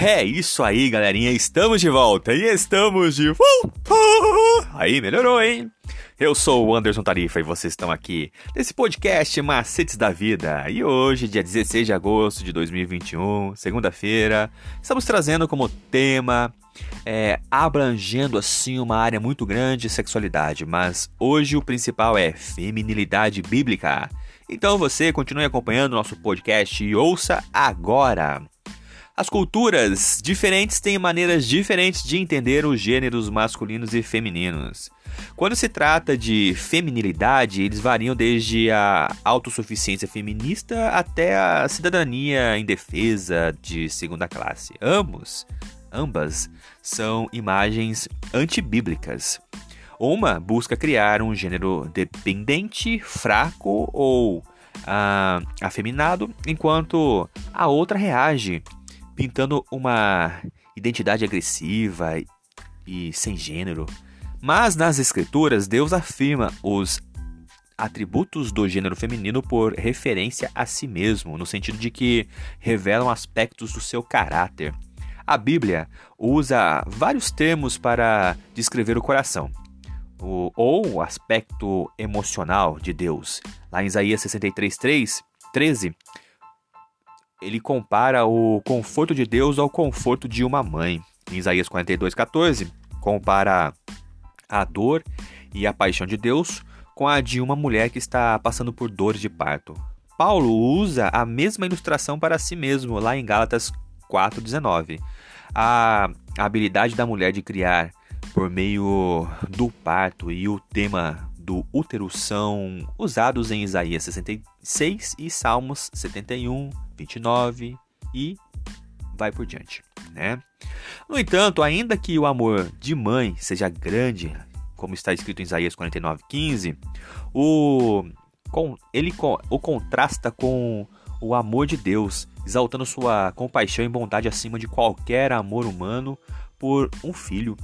É isso aí, galerinha. Estamos de volta e estamos de volta. Aí, melhorou, hein? Eu sou o Anderson Tarifa e vocês estão aqui nesse podcast Macetes da Vida. E hoje, dia 16 de agosto de 2021, segunda-feira, estamos trazendo como tema, é, abrangendo assim uma área muito grande, sexualidade. Mas hoje o principal é feminilidade bíblica. Então você continue acompanhando nosso podcast e ouça agora. As culturas diferentes têm maneiras diferentes de entender os gêneros masculinos e femininos. Quando se trata de feminilidade, eles variam desde a autossuficiência feminista até a cidadania indefesa de segunda classe. Ambos, ambas são imagens antibíblicas. Uma busca criar um gênero dependente, fraco ou ah, afeminado, enquanto a outra reage pintando uma identidade agressiva e sem gênero. Mas nas escrituras, Deus afirma os atributos do gênero feminino por referência a si mesmo, no sentido de que revelam aspectos do seu caráter. A Bíblia usa vários termos para descrever o coração, ou o aspecto emocional de Deus. Lá em Isaías 63, 3, 13, ele compara o conforto de Deus ao conforto de uma mãe. Em Isaías 42, 14, compara a dor e a paixão de Deus com a de uma mulher que está passando por dores de parto. Paulo usa a mesma ilustração para si mesmo lá em Gálatas 4:19. A habilidade da mulher de criar por meio do parto e o tema do útero são usados em Isaías 66 e Salmos 71, 29 e vai por diante, né? No entanto, ainda que o amor de mãe seja grande, como está escrito em Isaías 49:15, o com, ele o contrasta com o amor de Deus, exaltando sua compaixão e bondade acima de qualquer amor humano por um filho.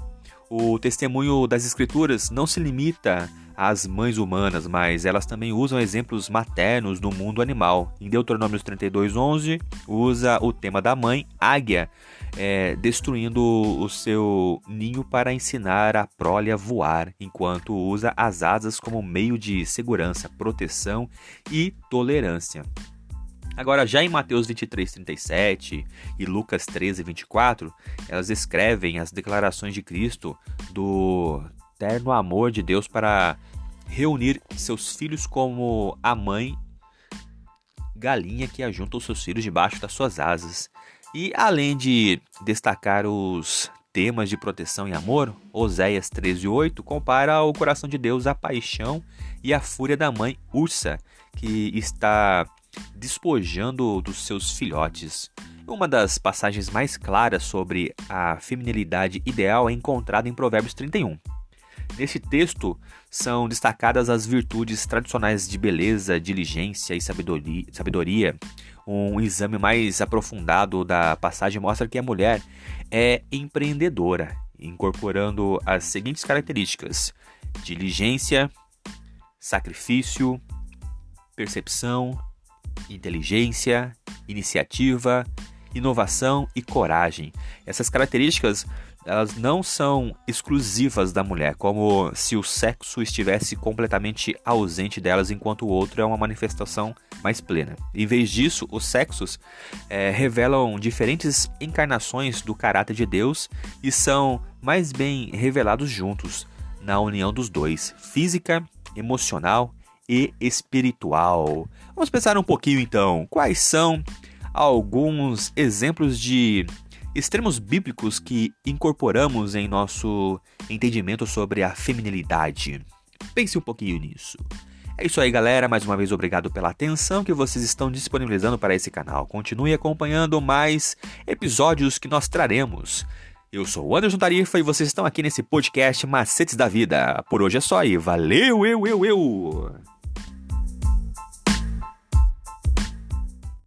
O testemunho das Escrituras não se limita às mães humanas, mas elas também usam exemplos maternos do mundo animal. Em Deuteronômio 32:11 usa o tema da mãe águia, é, destruindo o seu ninho para ensinar a prole a voar, enquanto usa as asas como meio de segurança, proteção e tolerância. Agora, já em Mateus 23, 37 e Lucas 13, 24, elas escrevem as declarações de Cristo do terno amor de Deus para reunir seus filhos como a mãe galinha que ajunta os seus filhos debaixo das suas asas. E além de destacar os temas de proteção e amor, Oséias 13:8 compara o coração de Deus à paixão e à fúria da mãe ursa, que está despojando dos seus filhotes. Uma das passagens mais claras sobre a feminilidade ideal é encontrada em Provérbios 31. Neste texto são destacadas as virtudes tradicionais de beleza, diligência e sabedoria. Um exame mais aprofundado da passagem mostra que a mulher é empreendedora, incorporando as seguintes características: diligência, sacrifício, percepção, inteligência, iniciativa, inovação e coragem. Essas características elas não são exclusivas da mulher, como se o sexo estivesse completamente ausente delas, enquanto o outro é uma manifestação mais plena. Em vez disso, os sexos é, revelam diferentes encarnações do caráter de Deus e são mais bem revelados juntos, na união dos dois, física, emocional e espiritual. Vamos pensar um pouquinho então, quais são alguns exemplos de extremos bíblicos que incorporamos em nosso entendimento sobre a feminilidade. Pense um pouquinho nisso. É isso aí, galera. Mais uma vez, obrigado pela atenção que vocês estão disponibilizando para esse canal. Continue acompanhando mais episódios que nós traremos. Eu sou o Anderson Tarifa e vocês estão aqui nesse podcast Macetes da Vida. Por hoje é só e valeu, eu, eu, eu!